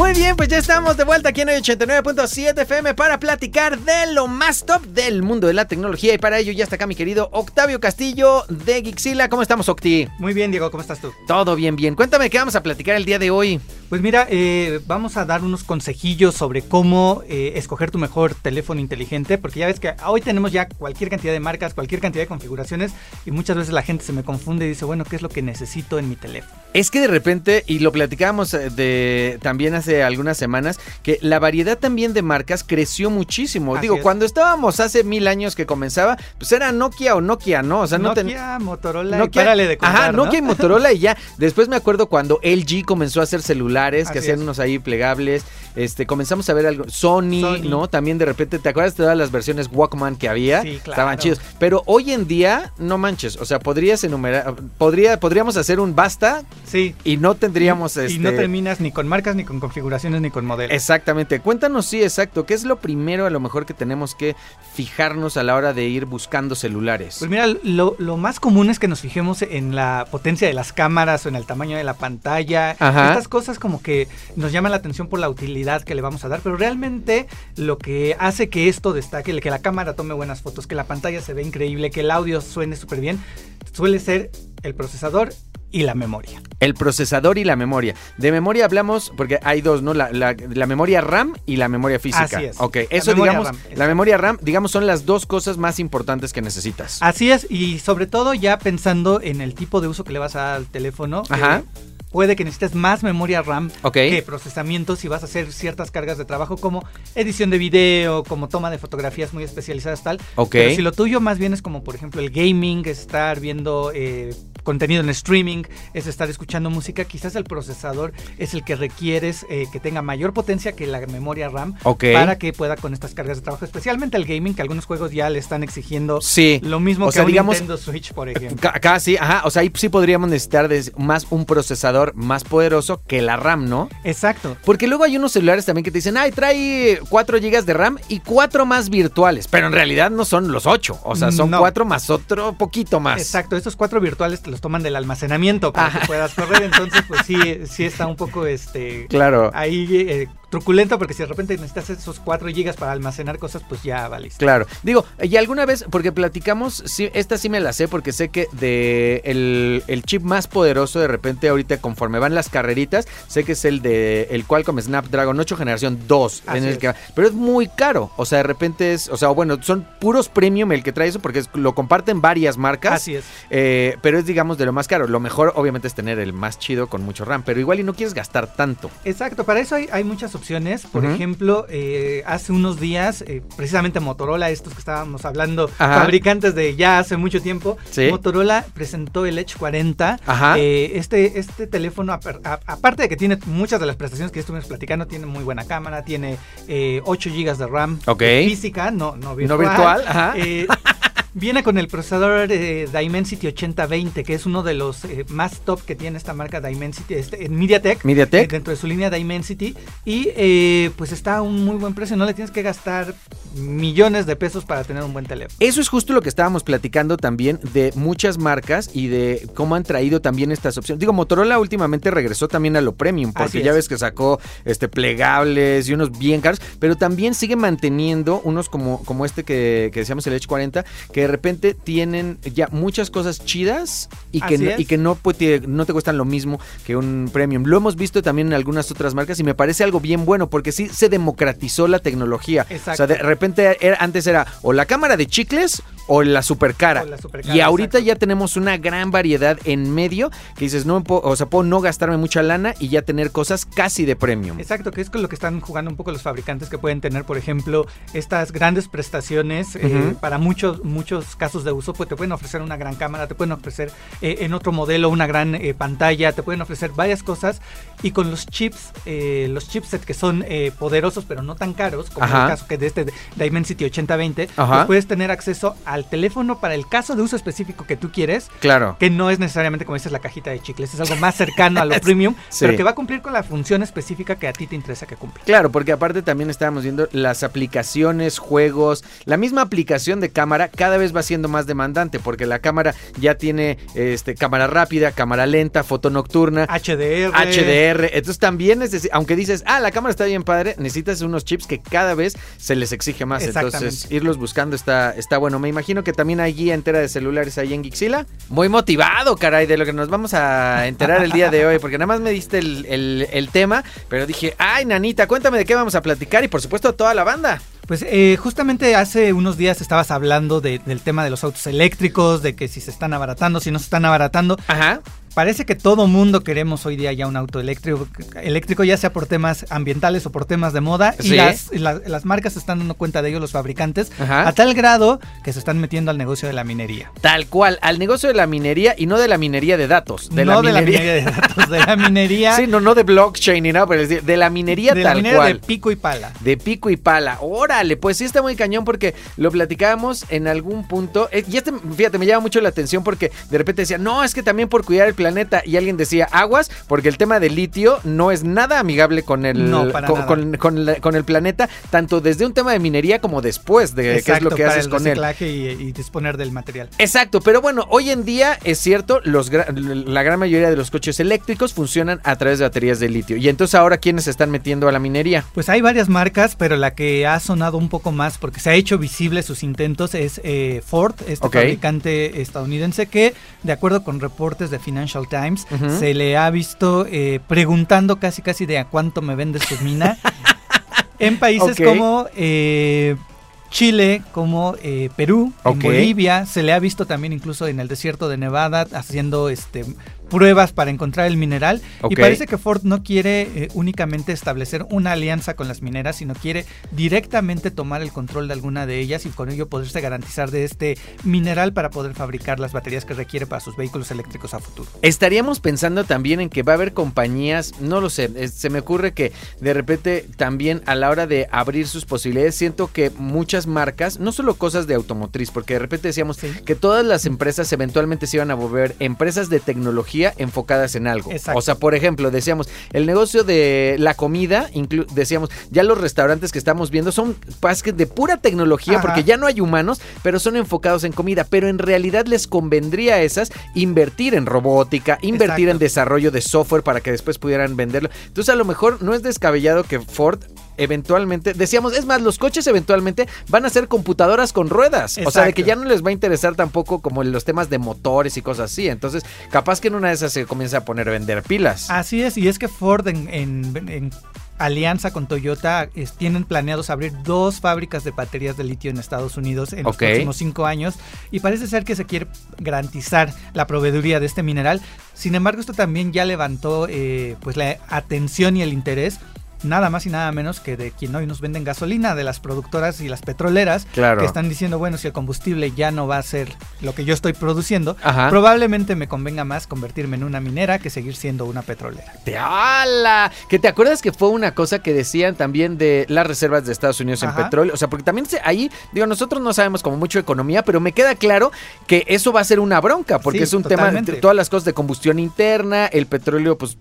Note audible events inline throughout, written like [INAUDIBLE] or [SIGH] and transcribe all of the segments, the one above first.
Muy bien, pues ya estamos de vuelta aquí en el 89.7 FM para platicar de lo más top del mundo de la tecnología. Y para ello ya está acá mi querido Octavio Castillo de Gixila. ¿Cómo estamos, Octi? Muy bien, Diego, ¿cómo estás tú? Todo bien, bien. Cuéntame qué vamos a platicar el día de hoy. Pues mira, eh, vamos a dar unos consejillos sobre cómo eh, escoger tu mejor teléfono inteligente, porque ya ves que hoy tenemos ya cualquier cantidad de marcas, cualquier cantidad de configuraciones, y muchas veces la gente se me confunde y dice, bueno, ¿qué es lo que necesito en mi teléfono? Es que de repente, y lo platicábamos eh, de también hace algunas semanas, que la variedad también de marcas creció muchísimo. Así Digo, es. cuando estábamos hace mil años que comenzaba, pues era Nokia o Nokia, ¿no? O sea, no ten- Nokia, Motorola, y Nokia, párale de contar, ajá, ¿no? Nokia y Motorola y ya. Después me acuerdo cuando LG comenzó a hacer celulares que hacían es. unos ahí plegables. Este, comenzamos a ver algo. Sony, Sony. ¿no? También de repente, ¿te acuerdas de todas las versiones Walkman que había? Sí, claro. Estaban chidos. Pero hoy en día, no manches. O sea, podrías enumerar, podría, podríamos hacer un basta Sí. y no tendríamos Y este. no terminas ni con marcas, ni con configuraciones, ni con modelos. Exactamente. Cuéntanos, sí, exacto. ¿Qué es lo primero a lo mejor que tenemos que fijarnos a la hora de ir buscando celulares? Pues mira, lo, lo más común es que nos fijemos en la potencia de las cámaras o en el tamaño de la pantalla. Ajá. Estas cosas como que nos llaman la atención por la utilidad que le vamos a dar, pero realmente lo que hace que esto destaque, que la cámara tome buenas fotos, que la pantalla se ve increíble, que el audio suene súper bien, suele ser el procesador y la memoria. El procesador y la memoria. De memoria hablamos, porque hay dos, ¿no? La, la- la memoria RAM y la memoria física. Así es. Ok, eso digamos, RAM, la memoria RAM, digamos, son las dos cosas más importantes que necesitas. Así es, y sobre todo ya pensando en el tipo de uso que le vas a dar al teléfono. Ajá. eh, puede que necesites más memoria RAM que procesamiento si vas a hacer ciertas cargas de trabajo como edición de video, como toma de fotografías muy especializadas tal. Ok. Pero si lo tuyo más bien es como por ejemplo el gaming, es estar viendo eh, contenido en streaming, es estar escuchando música, quizás el procesador es el que requieres eh, que tenga mayor potencia que la memoria RAM para que pueda con estas cargas de trabajo, especialmente el gaming, que algunos juegos ya le están exigiendo Sí. lo mismo O que sea, a un digamos, Nintendo Switch, por ejemplo. Ca- Casi, ajá. O sea, ahí sí podríamos necesitar más un procesador más poderoso que la RAM, ¿no? Exacto. Porque luego hay unos celulares también que te dicen, ay, trae 4 GB de RAM y 4 más virtuales. Pero en realidad no son los 8. O sea, son No. 4 más otro poquito más. Exacto, estos cuatro virtuales te los toman del almacenamiento para Ajá. que puedas correr, entonces pues sí, sí está un poco este Claro. ahí eh, truculento porque si de repente necesitas esos 4 gigas para almacenar cosas, pues ya valiste. Claro, digo, y alguna vez, porque platicamos, sí, esta sí me la sé, porque sé que de el, el chip más poderoso de repente ahorita conforme van las carreritas, sé que es el de el Qualcomm Snapdragon 8 generación 2, en el es. que, pero es muy caro, o sea, de repente es, o sea, bueno, son puros premium el que trae eso, porque es- lo comparten varias marcas, Así es. eh, pero es digamos de lo más caro, lo mejor obviamente es tener el más chido con mucho RAM, pero igual y no quieres gastar tanto. Exacto, para eso hay, hay muchas opciones. Por ejemplo, eh, hace unos días, eh, precisamente Motorola, estos que estábamos hablando, Ajá. fabricantes de ya hace mucho tiempo, Sí. Motorola presentó el Edge 40. Ajá. Eh, este, este teléfono, aparte de que tiene muchas de las prestaciones que estuvimos platicando, tiene muy buena cámara, tiene eh, 8 GB de RAM física, no, no virtual. No virtual, ajá. [LAUGHS] Eh, Viene con el procesador eh, Dimensity 8020, que es uno de los eh, más top que tiene esta marca Dimensity, este, en MediaTek. MediaTek. eh, dentro de su línea Dimensity. Y eh, pues está a un muy buen precio. No le tienes que gastar millones de pesos para tener un buen teléfono. Eso es justo lo que estábamos platicando también de muchas marcas y de cómo han traído también estas opciones. Digo, Motorola últimamente regresó también a lo premium, porque ya es. ves que sacó este plegables y unos bien caros, pero también sigue manteniendo unos como, como este que, que decíamos el Edge 40, que de repente tienen ya muchas cosas chidas y que, no, y que no, pues, te, no te cuestan lo mismo que un premium. Lo hemos visto también en algunas otras marcas y me parece algo bien bueno, porque sí se democratizó la tecnología. Exacto. O sea, de repente era- antes era o la cámara de chicles o la super cara. O la supercara, y ahorita exacto. ya tenemos una gran variedad en medio que dices, no, puedo- o sea, puedo no gastarme mucha lana y ya tener cosas casi de premium. Exacto, que es con lo que están jugando un poco los fabricantes que pueden tener, por ejemplo, estas grandes prestaciones eh, para muchos muchos casos de uso, pues te pueden ofrecer una gran cámara, te pueden ofrecer eh, en otro modelo una gran eh, pantalla, te pueden ofrecer varias cosas y con los chips, los chipsets que son eh, poderosos pero no tan caros, como Ajá. el caso que de este Dimensity 8020, Ajá. pues puedes tener acceso al teléfono para el caso de uso específico que tú quieres Claro. que no es necesariamente como dices la cajita de chicles, es algo más cercano a lo [LAUGHS] [LAUGHS] premium, Sí. pero que va a cumplir con la función específica que a ti te interesa que cumpla. Claro, porque aparte también estábamos viendo las aplicaciones, juegos, la misma aplicación de cámara cada vez va siendo más demandante porque la cámara ya tiene este cámara rápida, cámara lenta, foto nocturna, HDR. HDR. Entonces también es decir, aunque dices, ah, la cámara está bien padre, necesitas unos chips que cada vez se les exige más. Entonces, irlos buscando está, está bueno. Me imagino que también hay guía entera de celulares ahí en Gixila. Muy motivado, caray, de lo que nos vamos a enterar el día de hoy, porque nada más me diste el, el- el tema, pero dije, ay, nanita, cuéntame de qué vamos a platicar y por supuesto a toda la banda. Pues eh, justamente hace unos días estabas hablando de- del tema de los autos eléctricos, de que si se están abaratando, si no se están abaratando. Ajá. Parece que todo mundo queremos hoy día ya un auto eléctrico, eléctrico ya sea por temas ambientales o por temas de moda. Sí. Y las, las- las marcas se están dando cuenta de ello, los fabricantes, Ajá. a tal grado que se están metiendo al negocio de la minería. Tal cual, al negocio de la minería y no de la minería de datos. De no la de la minería. minería de datos, de la minería, [LAUGHS] Sí, no, no de blockchain ni nada, pero de la minería de la tal minería cual. de pico y pala. De pico y pala. Órale, pues sí está muy cañón porque lo platicábamos en algún punto. Eh, y este, fíjate, me llama mucho la atención porque de repente decía, no, es que también por cuidar el planeta. Y alguien decía, aguas, porque el tema del litio no es nada amigable con el, No, con, con- con la- con el planeta, tanto desde un tema de minería como después de qué es lo que para haces el con él. y, y disponer del material. Exacto, pero bueno, hoy en día es cierto, los la gran mayoría de los coches eléctricos funcionan a través de baterías de litio. Y entonces ahora, ¿quiénes se están metiendo a la minería? Pues hay varias marcas, pero la que ha sonado un poco más porque se ha hecho visible sus intentos es eh, Ford, este fabricante estadounidense que, de acuerdo con reportes de Financial Times, se le ha visto eh, preguntando casi casi de a cuánto me vendes tu mina [LAUGHS] en países como eh, Chile, como eh, Perú, en Bolivia, se le ha visto también incluso en el desierto de Nevada haciendo este pruebas para encontrar el mineral y parece que Ford no quiere eh, únicamente establecer una alianza con las mineras, sino quiere directamente tomar el control de alguna de ellas y con ello poderse garantizar de este mineral para poder fabricar las baterías que requiere para sus vehículos eléctricos a futuro. Estaríamos pensando también en que va a haber compañías, no lo sé, se me ocurre que de repente también a la hora de abrir sus posibilidades, siento que muchas marcas, no solo cosas de automotriz, porque de repente decíamos Sí. que todas las empresas eventualmente se iban a volver empresas de tecnología enfocadas en algo. Exacto. O sea, por ejemplo, decíamos, el negocio de la comida, decíamos, ya los restaurantes que estamos viendo son de pura tecnología, Ajá. porque ya no hay humanos, pero son enfocados en comida, pero en realidad les convendría a esas invertir en robótica, invertir Exacto. en desarrollo de software para que después pudieran venderlo. Entonces a lo mejor no es descabellado que Ford eventualmente, decíamos, es más, los coches eventualmente van a ser computadoras con ruedas. O sea, de que ya no les va a interesar tampoco como los temas de motores y cosas así. Entonces, capaz que en una de esas se comienza a poner a vender pilas. Así es, y es que Ford en, en- en alianza con Toyota es- tienen planeados abrir dos fábricas de baterías de litio en Estados Unidos en los próximos cinco años y parece ser que se quiere garantizar la proveeduría de este mineral. Sin embargo, esto también ya levantó eh, pues la atención y el interés nada más y nada menos que de quien hoy nos venden gasolina, de las productoras y las petroleras, Claro. que están diciendo, bueno, si el combustible ya no va a ser lo que yo estoy produciendo, Ajá. probablemente me convenga más convertirme en una minera que seguir siendo una petrolera. ¡Te ala! Que te acuerdas que fue una cosa que decían también de las reservas de Estados Unidos en petróleo. O sea, porque también ahí, digo, nosotros no sabemos como mucho de economía, pero me queda claro que eso va a ser una bronca, porque Sí, es un totalmente. tema, todas las cosas de combustión interna, el petróleo, pues,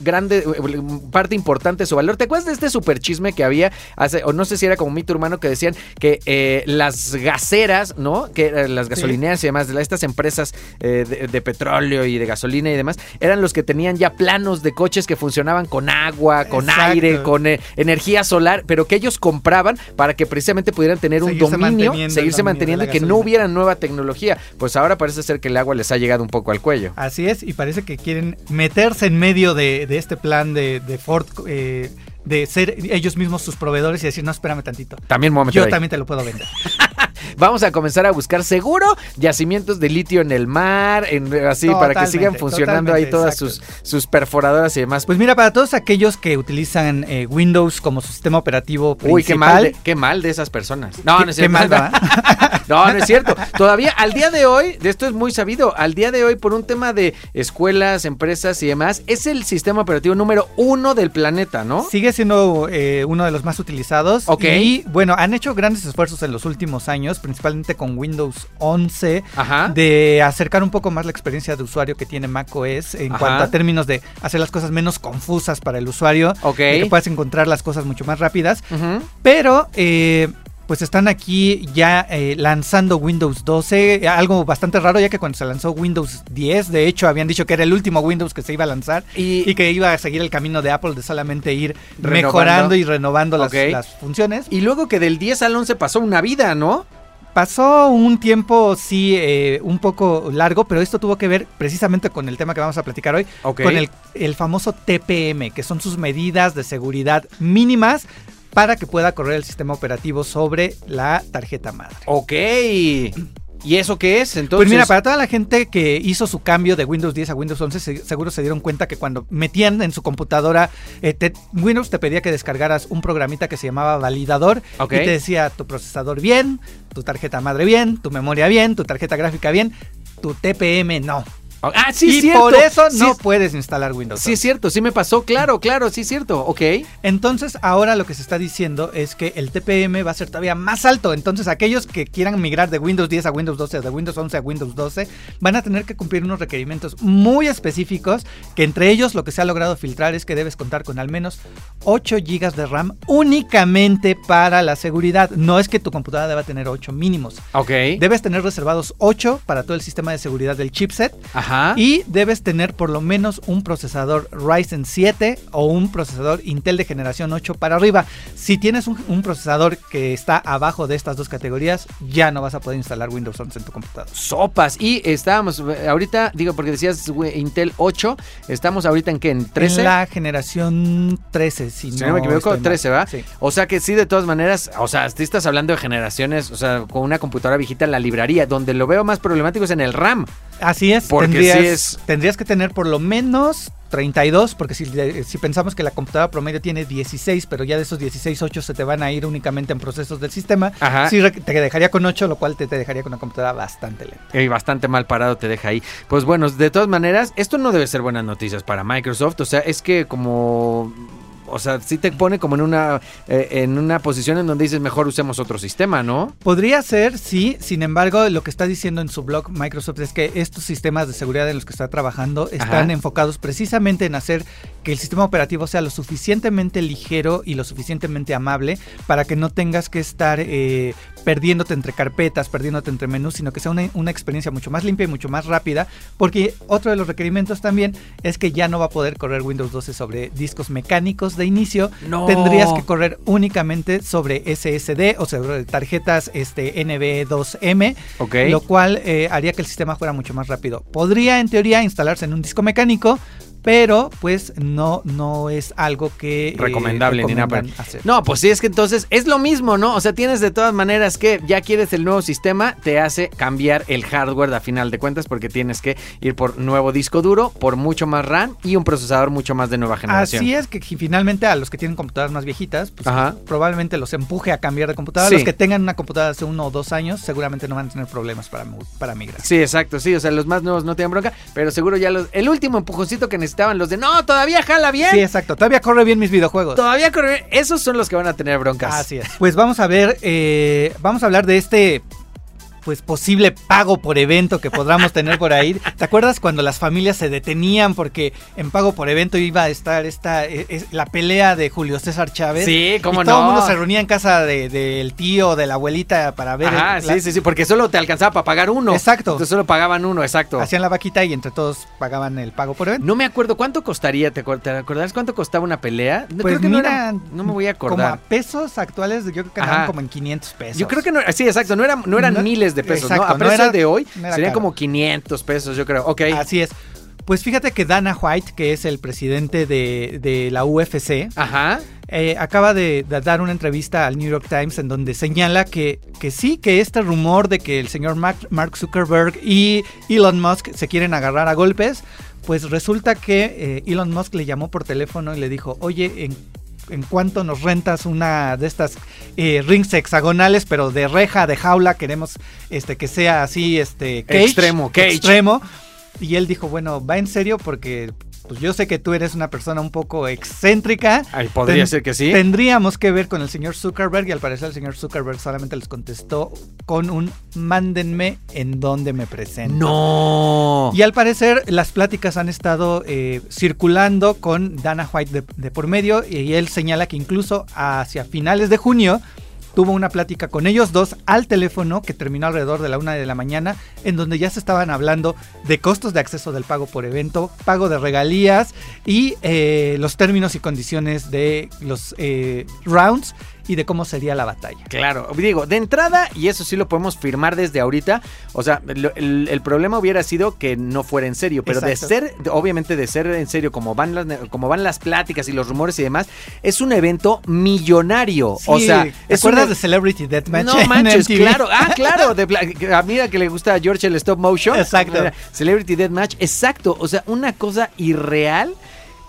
grande, eh, parte importante de su valor. ¿Te acuerdas de este super chisme que había hace, o no sé si era como mito urbano, que decían que eh, las gaseras, ¿no? Que eran las gasolineras y demás, de estas empresas eh, de, de petróleo y de gasolina y demás, eran los que tenían ya planos de coches que funcionaban con agua, con Exacto. aire, con eh, energía solar, pero que ellos compraban para que precisamente pudieran tener un dominio, manteniendo seguirse manteniendo y que no hubiera nueva tecnología. Pues ahora parece ser que el agua les ha llegado un poco al cuello. Así es, y parece que quieren meterse en medio de, de este plan de, de Ford, eh, de ser ellos mismos sus proveedores y decir, no, espérame tantito. También me voy a meter Yo ahí. también te lo puedo vender. [LAUGHS] vamos a comenzar a buscar seguro yacimientos de litio en el mar, en, así, para que sigan funcionando ahí todas sus, sus perforadoras y demás. Pues mira, para todos aquellos que utilizan eh, Windows como su sistema operativo principal. Uy, qué mal, de, qué mal de esas personas. No, no es cierto. [LAUGHS] [LAUGHS] no, no es cierto. Todavía, al día de hoy, de esto es muy sabido, al día de hoy, por un tema de escuelas, empresas y demás, es el sistema operativo número uno del planeta, ¿no? Sigue siendo eh, uno de los más utilizados. Ok. Y bueno, han hecho grandes esfuerzos en los últimos años, principalmente con Windows 11, Ajá. de acercar un poco más la experiencia de usuario que tiene macOS en Ajá. cuanto a términos de hacer las cosas menos confusas para el usuario, Ok. de que puedas encontrar las cosas mucho más rápidas. Pero eh, pues están aquí ya eh, lanzando Windows 12, algo bastante raro ya que cuando se lanzó Windows 10, de hecho habían dicho que era el último Windows que se iba a lanzar Y, y que iba a seguir el camino de Apple de solamente ir Renovando. mejorando y renovando las, las funciones. y luego que del 10 al 11 pasó una vida, ¿no? Pasó un tiempo, sí, eh, un poco largo, pero esto tuvo que ver precisamente con el tema que vamos a platicar hoy, con el, el famoso TPM, que son sus medidas de seguridad mínimas para que pueda correr el sistema operativo sobre la tarjeta madre. Ok. ¿Y eso qué es? Entonces. pues mira, para toda la gente que hizo su cambio de Windows 10 a Windows 11, se- seguro se dieron cuenta que cuando metían en su computadora, eh, te- Windows te pedía que descargaras un programita que se llamaba validador y te decía tu procesador bien, tu tarjeta madre bien, tu memoria bien, tu tarjeta gráfica bien, tu TPM no. Ah, sí, y es cierto. por eso Sí no es- puedes instalar Windows. Sí, es 11. cierto, sí me pasó, claro, claro, sí es cierto, ok. Entonces, ahora lo que se está diciendo es que el TPM va a ser todavía más alto. Entonces, aquellos que quieran migrar de Windows 10 a Windows 12, de Windows 11 a Windows 12, van a tener que cumplir unos requerimientos muy específicos, que entre ellos lo que se ha logrado filtrar es que debes contar con al menos 8 GB de RAM únicamente para la seguridad. No es que tu computadora deba tener 8 mínimos. Ok. Debes tener reservados 8 para todo el sistema de seguridad del chipset. Ajá. Y debes tener por lo menos un procesador Ryzen 7 o un procesador Intel de generación 8 para arriba. Si tienes un, un procesador que está abajo de estas dos categorías, ya no vas a poder instalar Windows 11 en tu computadora. Sopas. Y estábamos, eh, ahorita, digo, porque decías Intel 8, estamos ahorita en qué, en 13. En la generación 13, si, Si no me equivoco, estoy mal. 13, ¿va? Sí. O sea que sí, de todas maneras, o sea, si estás hablando de generaciones, o sea, con una computadora viejita en la librería, donde lo veo más problemático es en el RAM. Así es, Porque tendrías, sí es- tendrías que tener por lo menos 32, porque si, si pensamos que la computadora promedio tiene 16, pero ya de esos 16, 8 se te van a ir únicamente en procesos del sistema, Ajá. sí te dejaría con 8, lo cual te, te dejaría con una computadora bastante lenta. Y bastante mal parado te deja ahí. Pues bueno, de todas maneras, esto no debe ser buenas noticias para Microsoft. O sea, es que como. O sea, sí te pone como en una, eh, en una posición en donde dices mejor usemos otro sistema, ¿no? Podría ser, sí, sin embargo, lo que está diciendo en su blog Microsoft es que estos sistemas de seguridad en los que está trabajando están Ajá. enfocados precisamente en hacer que el sistema operativo sea lo suficientemente ligero y lo suficientemente amable para que no tengas que estar eh, perdiéndote entre carpetas, perdiéndote entre menús, sino que sea una, una experiencia mucho más limpia y mucho más rápida, porque otro de los requerimientos también es que ya no va a poder correr Windows 12 sobre discos mecánicos de inicio, No. tendrías que correr únicamente sobre SSD o sobre tarjetas este, NVE2M, Ok. lo cual eh, haría que el sistema fuera mucho más rápido. Podría en teoría instalarse en un disco mecánico, pero pues no, no es algo que eh, recomendable ni nada. recomiendan hacer. No, pues sí, es que entonces es lo mismo, ¿no? O sea, tienes de todas maneras que ya quieres el nuevo sistema, te hace cambiar el hardware a final de cuentas porque tienes que ir por nuevo disco duro, por mucho más RAM y un procesador mucho más de nueva generación. Así es que fi- finalmente a los que tienen computadoras más viejitas, pues Ajá. probablemente los empuje a cambiar de computadora. Sí. Los que tengan una computadora hace uno o dos años seguramente no van a tener problemas para, para migrar. Sí, exacto, sí, o sea, los más nuevos no tienen bronca, pero seguro ya los, el último empujoncito que necesitaban los de, no, todavía jala bien, Sí, exacto. Todavía corre bien mis videojuegos. todavía corre bien", esos son los que van a tener broncas. Así es. Pues vamos a ver, eh, vamos a hablar de este pues posible pago por evento que podamos tener por ahí. ¿Te acuerdas cuando las familias se detenían porque en pago por evento iba a estar esta eh, es- la pelea de Julio César Chávez? Sí, cómo y todo el no. mundo se reunía en casa de- del tío o de la abuelita para ver. La- sí, sí, sí, porque solo te alcanzaba para pagar uno. Exacto. Entonces solo pagaban uno, exacto. Hacían la vaquita y entre todos pagaban el pago por evento. No me acuerdo cuánto costaría, ¿te, te acordás cuánto costaba una pelea? No, Pues creo que no era- no, me voy a Como a acordar. pesos actuales, yo creo que Ajá. como en 500 pesos. Yo creo que no, sí, exacto, no, era, no eran No- miles de pesos, exacto, ¿no? A no precio era- de hoy no serían caro. como 500 pesos, yo creo. Ok. Así es. Pues fíjate que Dana White, que es el presidente de, de la UFC, Ajá. eh, acaba de, de dar una entrevista al New York Times en donde señala que, que sí, que este rumor de que el señor Mark, Mark Zuckerberg y Elon Musk se quieren agarrar a golpes, pues resulta que eh, Elon Musk le llamó por teléfono y le dijo, oye, en, en cuánto nos rentas una de estas eh, rings hexagonales, pero de reja, de jaula, queremos este que sea así, este cage, Extremo, cage. extremo. Y él dijo, bueno, va en serio porque pues yo sé que tú eres una persona un poco excéntrica. Ay, podría Ten- ser que sí. Tendríamos que ver con el señor Zuckerberg y al parecer el señor Zuckerberg solamente les contestó con un mándenme en donde me presento. No. Y al parecer las pláticas han estado eh, circulando con Dana White de, de por medio y él señala que incluso hacia finales de junio tuvo una plática con ellos dos al teléfono que terminó alrededor de la una de la mañana en donde ya se estaban hablando de costos de acceso del pago por evento, pago de regalías y eh, los términos y condiciones de los eh, rounds y de cómo sería la batalla. Claro, digo, de entrada, y eso sí lo podemos firmar desde ahorita, o sea, el, el problema hubiera sido que no fuera en serio, pero de ser, obviamente de ser en serio, como van, las, como van las pláticas y los rumores y demás, es un evento millonario. o Sí, sea, ¿te acuerdas un- de Celebrity Deathmatch? No manches, MTV? claro. Ah, [LAUGHS] claro. De, a mí que le gusta a George el stop motion. Exacto. Celebrity Deathmatch. Exacto. O sea, una cosa irreal.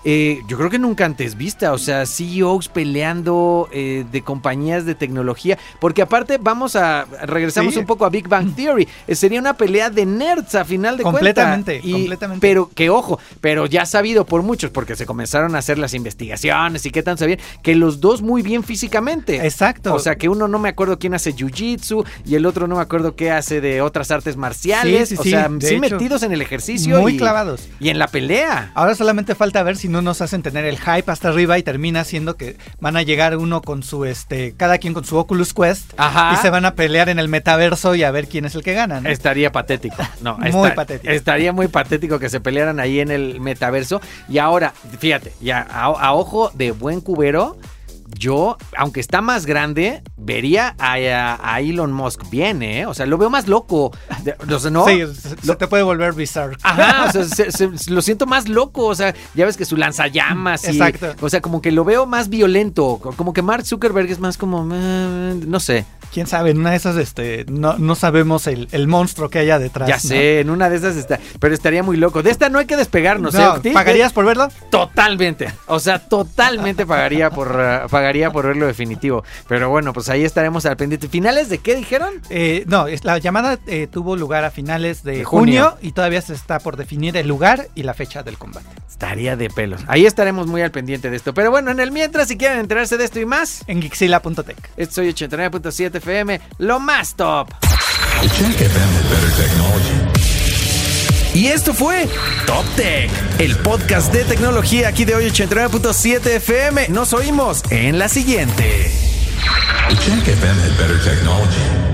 Eh, yo creo que nunca antes vista, o sea, CEOs peleando eh, de compañías de tecnología, porque aparte vamos a, regresamos Sí. un poco a Big Bang Theory, eh, sería una pelea de nerds a final de Completamente, cuentas. Y- completamente. Pero que ojo, pero ya sabido por muchos, porque se comenzaron a hacer las investigaciones y qué tan sabían, que los dos muy bien físicamente. Exacto. O sea, que uno no me acuerdo quién hace jiu-jitsu y el otro no me acuerdo qué hace de otras artes marciales. Sí, sí, o sea, sí metidos en el ejercicio. Muy y, clavados. Y en la pelea. Ahora solamente falta ver si no nos hacen tener el hype hasta arriba y termina siendo que van a llegar uno con su, este, cada quien con su Oculus Quest Ajá. y se van a pelear en el metaverso y a ver quién es el que gana. ¿no? Estaría patético. [LAUGHS] No, Muy patético. Estaría muy patético que se pelearan ahí en el metaverso. Y ahora, fíjate, ya a, a ojo de buen cubero, yo, aunque está más grande, vería a, a- a Elon Musk bien, ¿eh? O sea, lo veo más loco. De- o sea, ¿no? Sí, se, te puede volver bizarro. Ajá, o sea, [LAUGHS] se- se- lo siento más loco, o sea, ya ves que su lanzallamas y, Exacto. o sea, como que lo veo más violento, como que Mark Zuckerberg es más como, eh, no sé, Quién sabe, en una de esas este, no, no sabemos el, el monstruo que haya detrás. ya ¿no? sé, en una de esas está, pero estaría muy loco. De esta no hay que despegarnos, ¿eh, No, Octi? ¿Pagarías por verlo? Totalmente, o sea, totalmente pagaría por, uh, pagaría por verlo definitivo, pero bueno, pues ahí estaremos al pendiente. ¿Finales de qué dijeron? Eh, no, la llamada eh, tuvo lugar a finales de, De junio. junio. y todavía se está por definir el lugar y la fecha del combate. Estaría de pelos. Ahí estaremos muy al pendiente de esto. Pero bueno, en el mientras, si quieren enterarse de esto y más, En Gixila.tech. esto soy 89.7 FM, lo más top. Y esto fue Top Tech, el podcast de tecnología aquí de hoy 89.7 FM. Nos oímos en la siguiente. Check FM had better technology.